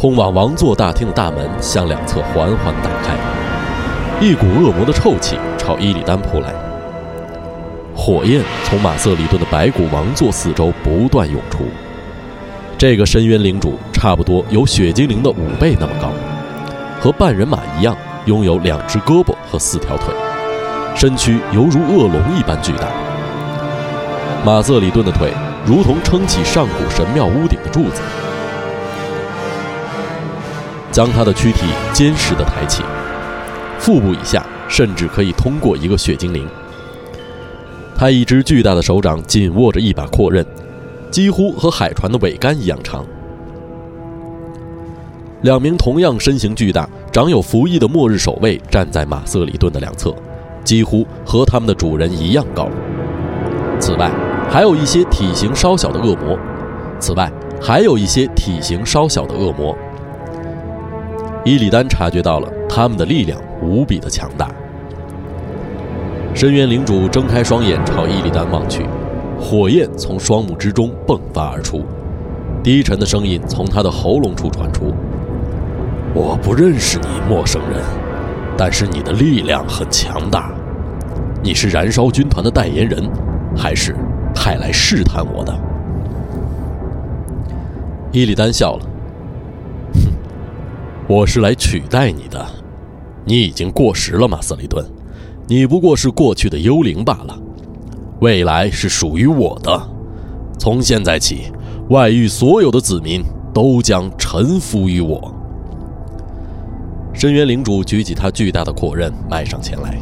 通往王座大厅的大门向两侧缓缓打开，一股恶魔的臭气朝伊里丹扑来。火焰从马瑟里顿的白骨王座四周不断涌出。这个深渊领主差不多有雪精灵的五倍那么高，和半人马一样，拥有两只胳膊和四条腿，身躯犹如恶龙一般巨大。马瑟里顿的腿如同撑起上古神庙屋顶的柱子。将他的躯体坚实地抬起，腹部以下甚至可以通过一个血精灵。他一只巨大的手掌紧握着一把阔刃，几乎和海船的桅杆一样长。两名同样身形巨大、长有服役的末日守卫站在马瑟里顿的两侧，几乎和他们的主人一样高。此外，还有一些体型稍小的恶魔。此外，还有一些体型稍小的恶魔。伊里丹察觉到了他们的力量无比的强大。深渊领主睁开双眼朝伊里丹望去，火焰从双目之中迸发而出，低沉的声音从他的喉咙处传出：“我不认识你，陌生人，但是你的力量很强大。你是燃烧军团的代言人，还是派来试探我的？”伊里丹笑了。我是来取代你的，你已经过时了，马瑟里顿，你不过是过去的幽灵罢了，未来是属于我的。从现在起，外域所有的子民都将臣服于我。深渊领主举起他巨大的阔刃，迈上前来，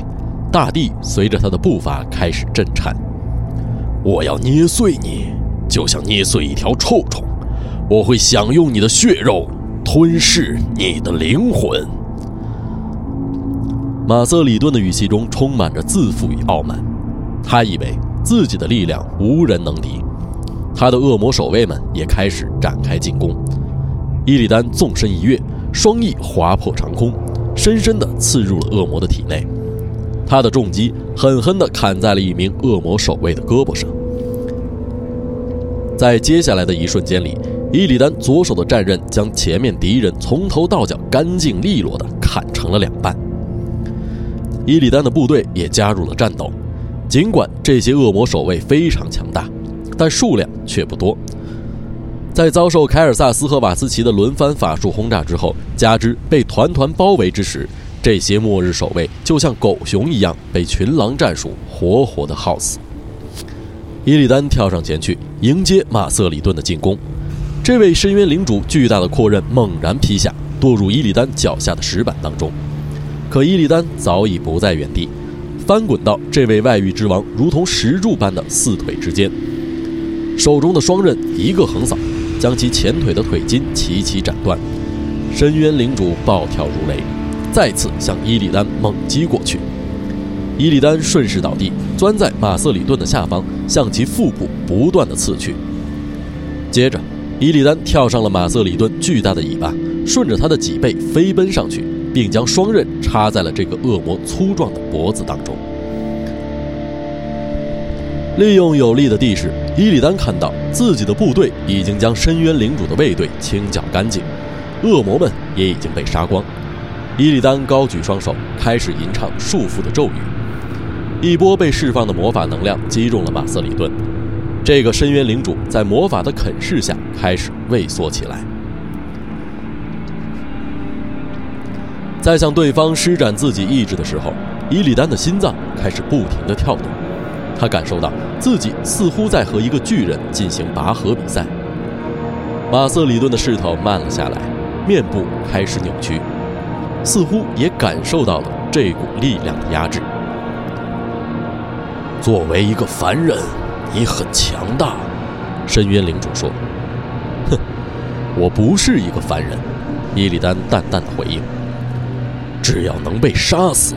大地随着他的步伐开始震颤。我要捏碎你，就像捏碎一条臭虫，我会享用你的血肉。吞噬你的灵魂。马瑟里顿的语气中充满着自负与傲慢，他以为自己的力量无人能敌。他的恶魔守卫们也开始展开进攻。伊里丹纵身一跃，双翼划破长空，深深地刺入了恶魔的体内。他的重击狠狠地砍在了一名恶魔守卫的胳膊上。在接下来的一瞬间里。伊里丹左手的战刃将前面敌人从头到脚干净利落地砍成了两半。伊里丹的部队也加入了战斗，尽管这些恶魔守卫非常强大，但数量却不多。在遭受凯尔萨斯和瓦斯奇的轮番法术轰炸之后，加之被团团包围之时，这些末日守卫就像狗熊一样被群狼战术活活的耗死。伊利丹跳上前去迎接马瑟里顿的进攻。这位深渊领主巨大的阔刃猛然劈下，堕入伊利丹脚下的石板当中。可伊利丹早已不在原地，翻滚到这位外域之王如同石柱般的四腿之间，手中的双刃一个横扫，将其前腿的腿筋齐齐斩断。深渊领主暴跳如雷，再次向伊利丹猛击过去。伊利丹顺势倒地，钻在马瑟里顿的下方，向其腹部不断的刺去，接着。伊利丹跳上了马瑟里顿巨大的尾巴，顺着他的脊背飞奔上去，并将双刃插在了这个恶魔粗壮的脖子当中。利用有利的地势，伊利丹看到自己的部队已经将深渊领主的卫队清剿干净，恶魔们也已经被杀光。伊利丹高举双手，开始吟唱束缚的咒语，一波被释放的魔法能量击中了马瑟里顿。这个深渊领主在魔法的啃噬下开始畏缩起来，在向对方施展自己意志的时候，伊里丹的心脏开始不停地跳动。他感受到自己似乎在和一个巨人进行拔河比赛。马瑟里顿的势头慢了下来，面部开始扭曲，似乎也感受到了这股力量的压制。作为一个凡人。你很强大，深渊领主说：“哼，我不是一个凡人。”伊利丹淡淡的回应：“只要能被杀死，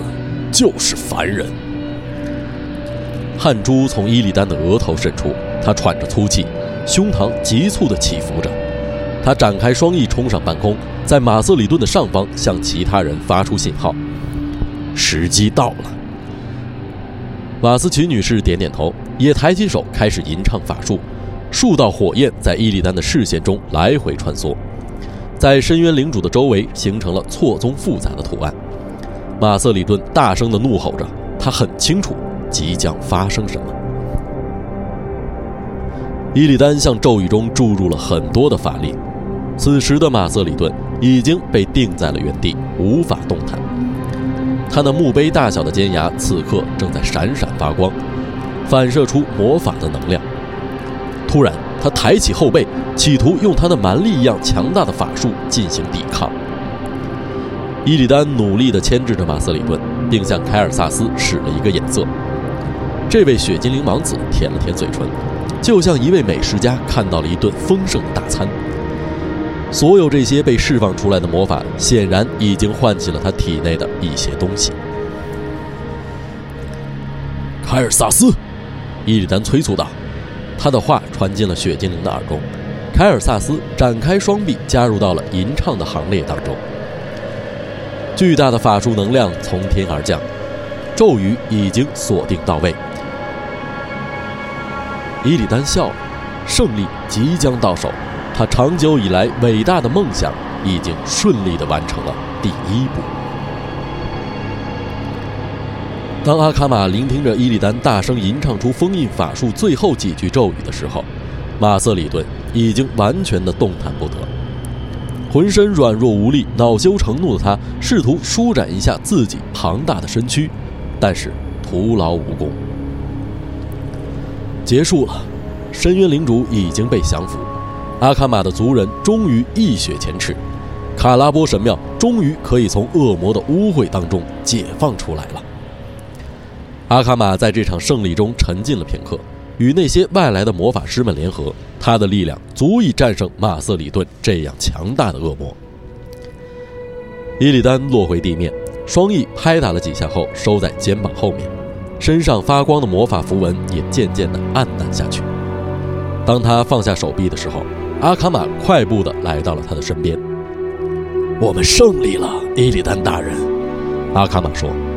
就是凡人。”汗珠从伊利丹的额头渗出，他喘着粗气，胸膛急促的起伏着。他展开双翼，冲上半空，在马瑟里顿的上方向其他人发出信号：“时机到了。”瓦斯奇女士点点头，也抬起手开始吟唱法术，数道火焰在伊利丹的视线中来回穿梭。在深渊领主的周围形成了错综复杂的图案。马瑟里顿大声地怒吼着，他很清楚即将发生什么。伊利丹向咒语中注入了很多的法力，此时的马瑟里顿已经被定在了原地，无法动弹。他那墓碑大小的尖牙此刻正在闪闪发光，反射出魔法的能量。突然，他抬起后背，企图用他的蛮力一样强大的法术进行抵抗。伊利丹努力地牵制着马瑟里顿，并向凯尔萨斯使了一个眼色。这位血精灵王子舔了舔嘴唇。就像一位美食家看到了一顿丰盛的大餐。所有这些被释放出来的魔法，显然已经唤起了他体内的一些东西。凯尔萨斯，伊利丹催促道，他的话传进了雪精灵的耳中。凯尔萨斯展开双臂，加入到了吟唱的行列当中。巨大的法术能量从天而降，咒语已经锁定到位。伊利丹笑了，胜利即将到手，他长久以来伟大的梦想已经顺利地完成了第一步。当阿卡玛聆听着伊利丹大声吟唱出封印法术最后几句咒语的时候，马瑟里顿已经完全的动弹不得，浑身软弱无力、恼羞成怒的他试图舒展一下自己庞大的身躯，但是徒劳无功。结束了，深渊领主已经被降服，阿卡玛的族人终于一雪前耻，卡拉波神庙终于可以从恶魔的污秽当中解放出来了。阿卡玛在这场胜利中沉浸了片刻，与那些外来的魔法师们联合，他的力量足以战胜马瑟里顿这样强大的恶魔。伊利丹落回地面，双翼拍打了几下后收在肩膀后面。身上发光的魔法符文也渐渐地暗淡下去。当他放下手臂的时候，阿卡玛快步地来到了他的身边。“我们胜利了，伊利丹大人。”阿卡玛说。“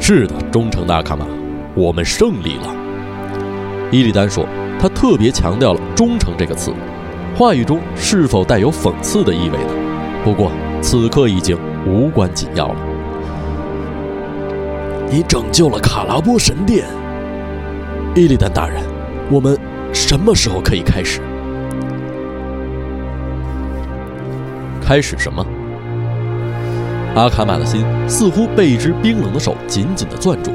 是的，忠诚的阿卡玛，我们胜利了。”伊利丹说。他特别强调了“忠诚”这个词，话语中是否带有讽刺的意味呢？不过此刻已经无关紧要了。你拯救了卡拉波神殿，伊利丹大人，我们什么时候可以开始？开始什么？阿卡玛的心似乎被一只冰冷的手紧紧地攥住，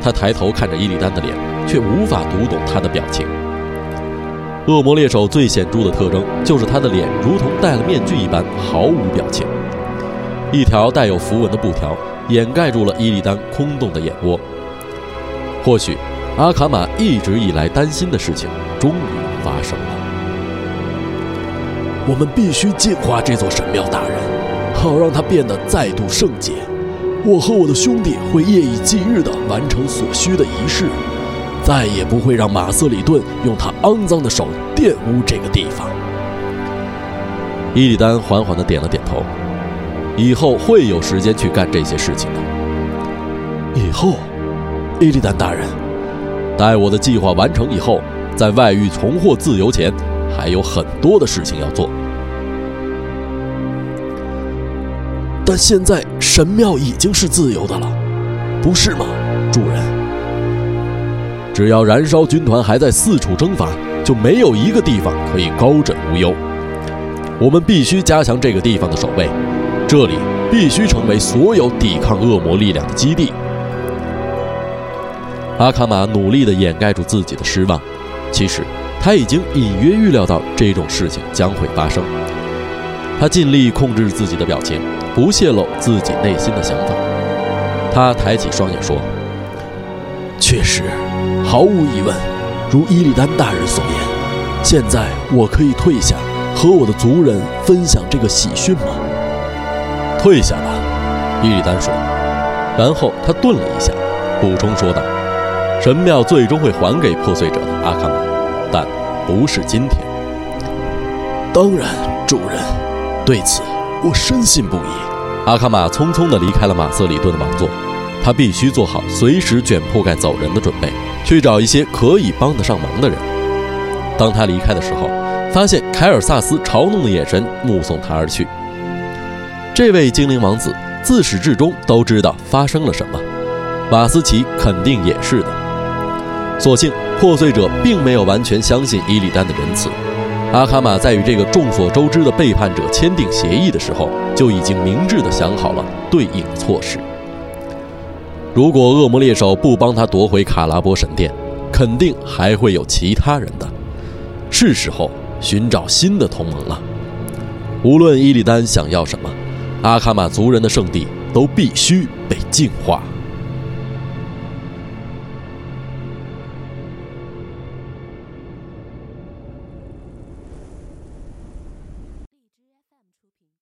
他抬头看着伊利丹的脸，却无法读懂他的表情。恶魔猎手最显著的特征就是他的脸如同戴了面具一般毫无表情，一条带有符文的布条。掩盖住了伊利丹空洞的眼窝。或许，阿卡玛一直以来担心的事情终于发生了。我们必须净化这座神庙，大人，好让它变得再度圣洁。我和我的兄弟会夜以继日地完成所需的仪式，再也不会让马瑟里顿用他肮脏的手玷污这个地方。伊利丹缓缓地点了点头。以后会有时间去干这些事情的。以后，伊利丹大人，待我的计划完成以后，在外域重获自由前，还有很多的事情要做。但现在神庙已经是自由的了，不是吗，主人？只要燃烧军团还在四处征伐，就没有一个地方可以高枕无忧。我们必须加强这个地方的守卫。这里必须成为所有抵抗恶魔力量的基地。阿卡玛努力地掩盖住自己的失望，其实他已经隐约预料到这种事情将会发生。他尽力控制自己的表情，不泄露自己内心的想法。他抬起双眼说：“确实，毫无疑问，如伊利丹大人所言，现在我可以退下，和我的族人分享这个喜讯吗？”退下吧，伊利丹说。然后他顿了一下，补充说道：“神庙最终会还给破碎者的阿卡玛，但不是今天。”当然，主人，对此我深信不疑。阿卡玛匆匆地离开了马瑟里顿的王座，他必须做好随时卷铺盖走人的准备，去找一些可以帮得上忙的人。当他离开的时候，发现凯尔萨斯嘲弄的眼神目送他而去。这位精灵王子自始至终都知道发生了什么，瓦斯奇肯定也是的。所幸破碎者并没有完全相信伊利丹的仁慈。阿卡玛在与这个众所周知的背叛者签订协议的时候，就已经明智地想好了对应的措施。如果恶魔猎手不帮他夺回卡拉波神殿，肯定还会有其他人的。是时候寻找新的同盟了。无论伊利丹想要什么，阿卡玛族人的圣地都必须被净化。